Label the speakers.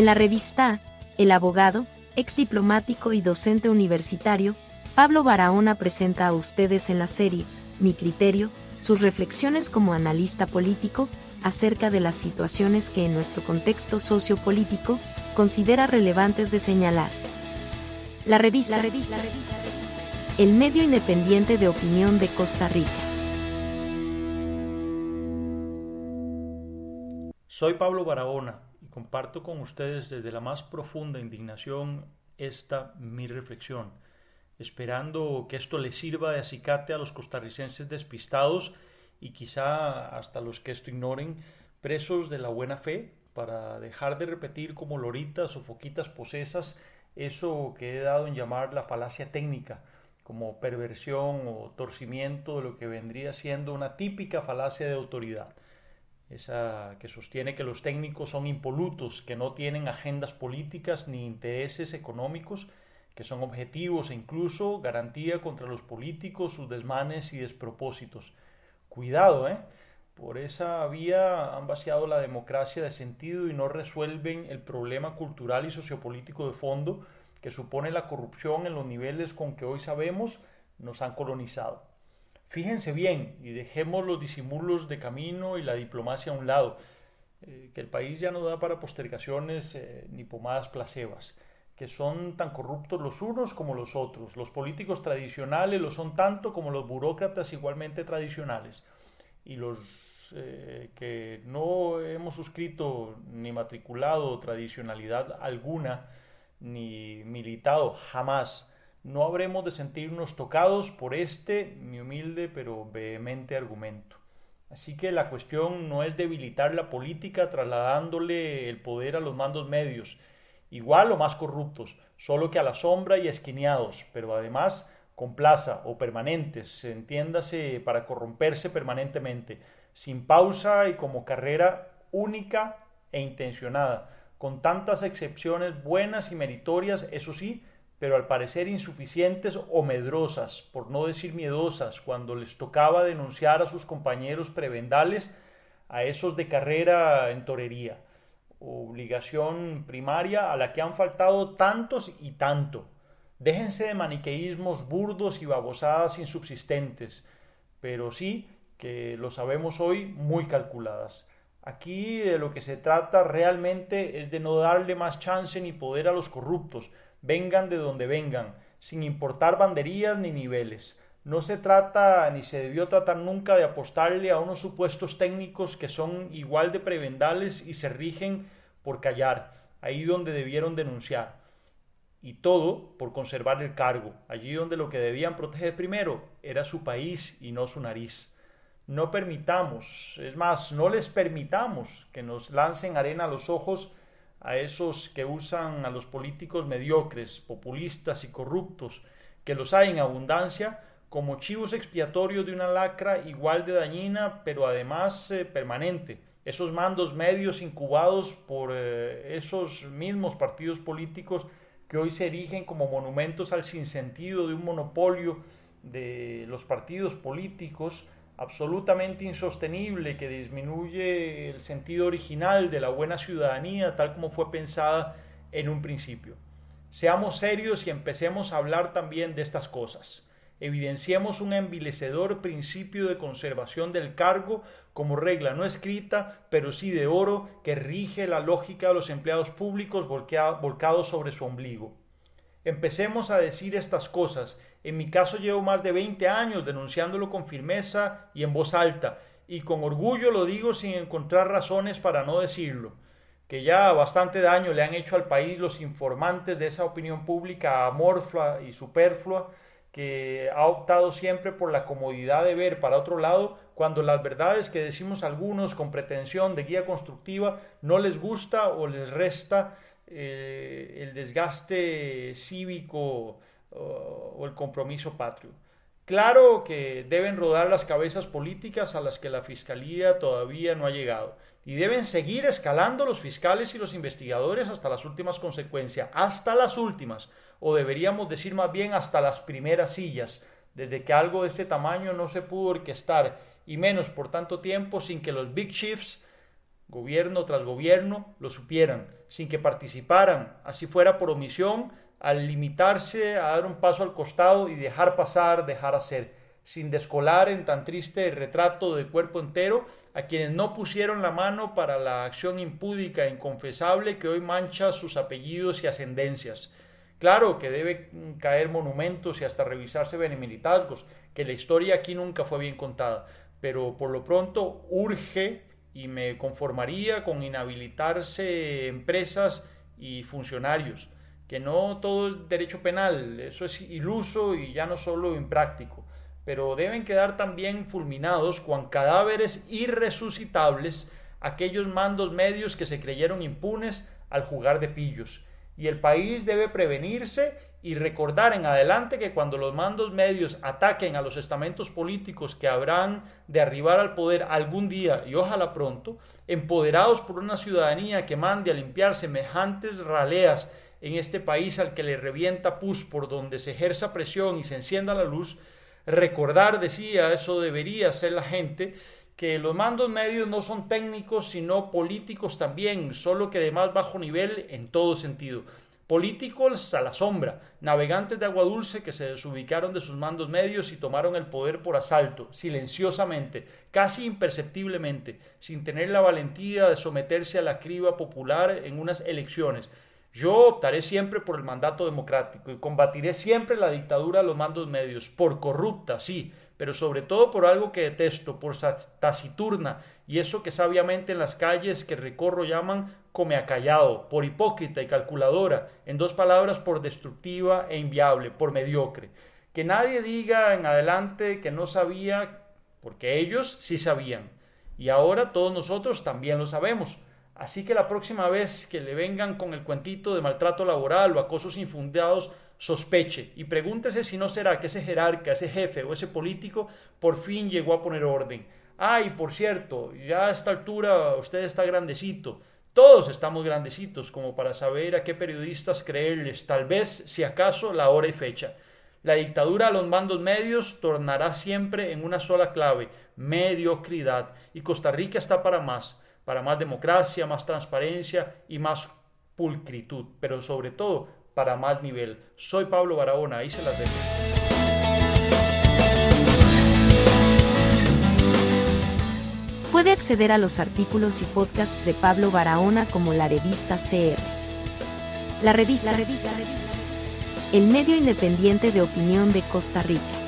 Speaker 1: En la revista, el abogado, ex diplomático y docente universitario, Pablo Barahona presenta a ustedes en la serie, Mi Criterio, sus reflexiones como analista político acerca de las situaciones que en nuestro contexto sociopolítico considera relevantes de señalar. La revista, el medio independiente de opinión de Costa Rica.
Speaker 2: Soy Pablo Barahona comparto con ustedes desde la más profunda indignación esta mi reflexión, esperando que esto les sirva de acicate a los costarricenses despistados y quizá hasta los que esto ignoren, presos de la buena fe, para dejar de repetir como loritas o foquitas posesas eso que he dado en llamar la falacia técnica, como perversión o torcimiento de lo que vendría siendo una típica falacia de autoridad esa que sostiene que los técnicos son impolutos, que no tienen agendas políticas ni intereses económicos, que son objetivos e incluso garantía contra los políticos, sus desmanes y despropósitos. Cuidado, ¿eh? Por esa vía han vaciado la democracia de sentido y no resuelven el problema cultural y sociopolítico de fondo que supone la corrupción en los niveles con que hoy sabemos nos han colonizado. Fíjense bien y dejemos los disimulos de camino y la diplomacia a un lado, eh, que el país ya no da para postergaciones eh, ni pomadas placebas, que son tan corruptos los unos como los otros. Los políticos tradicionales lo son tanto como los burócratas igualmente tradicionales. Y los eh, que no hemos suscrito ni matriculado tradicionalidad alguna, ni militado jamás no habremos de sentirnos tocados por este, mi humilde pero vehemente argumento. Así que la cuestión no es debilitar la política trasladándole el poder a los mandos medios, igual o más corruptos, solo que a la sombra y esquineados, pero además con plaza o permanentes, entiéndase para corromperse permanentemente, sin pausa y como carrera única e intencionada, con tantas excepciones buenas y meritorias, eso sí, pero al parecer insuficientes o medrosas, por no decir miedosas, cuando les tocaba denunciar a sus compañeros prebendales, a esos de carrera en torería, obligación primaria a la que han faltado tantos y tanto. Déjense de maniqueísmos burdos y babosadas insubsistentes, pero sí que lo sabemos hoy muy calculadas. Aquí de lo que se trata realmente es de no darle más chance ni poder a los corruptos, vengan de donde vengan, sin importar banderías ni niveles. No se trata ni se debió tratar nunca de apostarle a unos supuestos técnicos que son igual de prebendales y se rigen por callar, ahí donde debieron denunciar. Y todo por conservar el cargo, allí donde lo que debían proteger primero era su país y no su nariz. No permitamos, es más, no les permitamos que nos lancen arena a los ojos a esos que usan a los políticos mediocres, populistas y corruptos, que los hay en abundancia, como chivos expiatorios de una lacra igual de dañina, pero además eh, permanente. Esos mandos medios incubados por eh, esos mismos partidos políticos que hoy se erigen como monumentos al sinsentido de un monopolio de los partidos políticos, absolutamente insostenible que disminuye el sentido original de la buena ciudadanía tal como fue pensada en un principio. Seamos serios y empecemos a hablar también de estas cosas. Evidenciemos un envilecedor principio de conservación del cargo como regla no escrita, pero sí de oro, que rige la lógica de los empleados públicos volcados sobre su ombligo. Empecemos a decir estas cosas. En mi caso llevo más de 20 años denunciándolo con firmeza y en voz alta, y con orgullo lo digo sin encontrar razones para no decirlo, que ya bastante daño le han hecho al país los informantes de esa opinión pública amorfa y superflua, que ha optado siempre por la comodidad de ver para otro lado cuando las verdades que decimos algunos con pretensión de guía constructiva no les gusta o les resta eh, el desgaste cívico o el compromiso patrio. Claro que deben rodar las cabezas políticas a las que la Fiscalía todavía no ha llegado y deben seguir escalando los fiscales y los investigadores hasta las últimas consecuencias, hasta las últimas, o deberíamos decir más bien hasta las primeras sillas, desde que algo de este tamaño no se pudo orquestar, y menos por tanto tiempo sin que los Big Chiefs gobierno tras gobierno, lo supieran, sin que participaran, así fuera por omisión, al limitarse a dar un paso al costado y dejar pasar, dejar hacer, sin descolar en tan triste retrato de cuerpo entero a quienes no pusieron la mano para la acción impúdica e inconfesable que hoy mancha sus apellidos y ascendencias. Claro que debe caer monumentos y hasta revisarse benemilitazgos, que la historia aquí nunca fue bien contada, pero por lo pronto urge y me conformaría con inhabilitarse empresas y funcionarios, que no todo es derecho penal, eso es iluso y ya no solo impráctico pero deben quedar también fulminados con cadáveres irresucitables aquellos mandos medios que se creyeron impunes al jugar de pillos. Y el país debe prevenirse y recordar en adelante que cuando los mandos medios ataquen a los estamentos políticos que habrán de arribar al poder algún día y ojalá pronto, empoderados por una ciudadanía que mande a limpiar semejantes raleas en este país al que le revienta pus por donde se ejerza presión y se encienda la luz, recordar, decía, eso debería ser la gente, que los mandos medios no son técnicos, sino políticos también, solo que de más bajo nivel en todo sentido. Políticos a la sombra, navegantes de agua dulce que se desubicaron de sus mandos medios y tomaron el poder por asalto, silenciosamente, casi imperceptiblemente, sin tener la valentía de someterse a la criba popular en unas elecciones, yo optaré siempre por el mandato democrático y combatiré siempre la dictadura de los mandos medios, por corrupta, sí, pero sobre todo por algo que detesto, por taciturna, y eso que sabiamente en las calles que recorro llaman come acallado, por hipócrita y calculadora, en dos palabras, por destructiva e inviable, por mediocre. Que nadie diga en adelante que no sabía, porque ellos sí sabían, y ahora todos nosotros también lo sabemos Así que la próxima vez que le vengan con el cuentito de maltrato laboral o acosos infundados, sospeche y pregúntese si no será que ese jerarca, ese jefe o ese político por fin llegó a poner orden. Ay, por cierto, ya a esta altura usted está grandecito. Todos estamos grandecitos como para saber a qué periodistas creerles, tal vez, si acaso, la hora y fecha. La dictadura a los mandos medios tornará siempre en una sola clave, mediocridad, y Costa Rica está para más para más democracia, más transparencia y más pulcritud, pero sobre todo para más nivel. Soy Pablo Barahona, ahí se las dejo.
Speaker 1: Puede acceder a los artículos y podcasts de Pablo Barahona como la revista CR. La revista, la revista, el medio independiente de opinión de Costa Rica.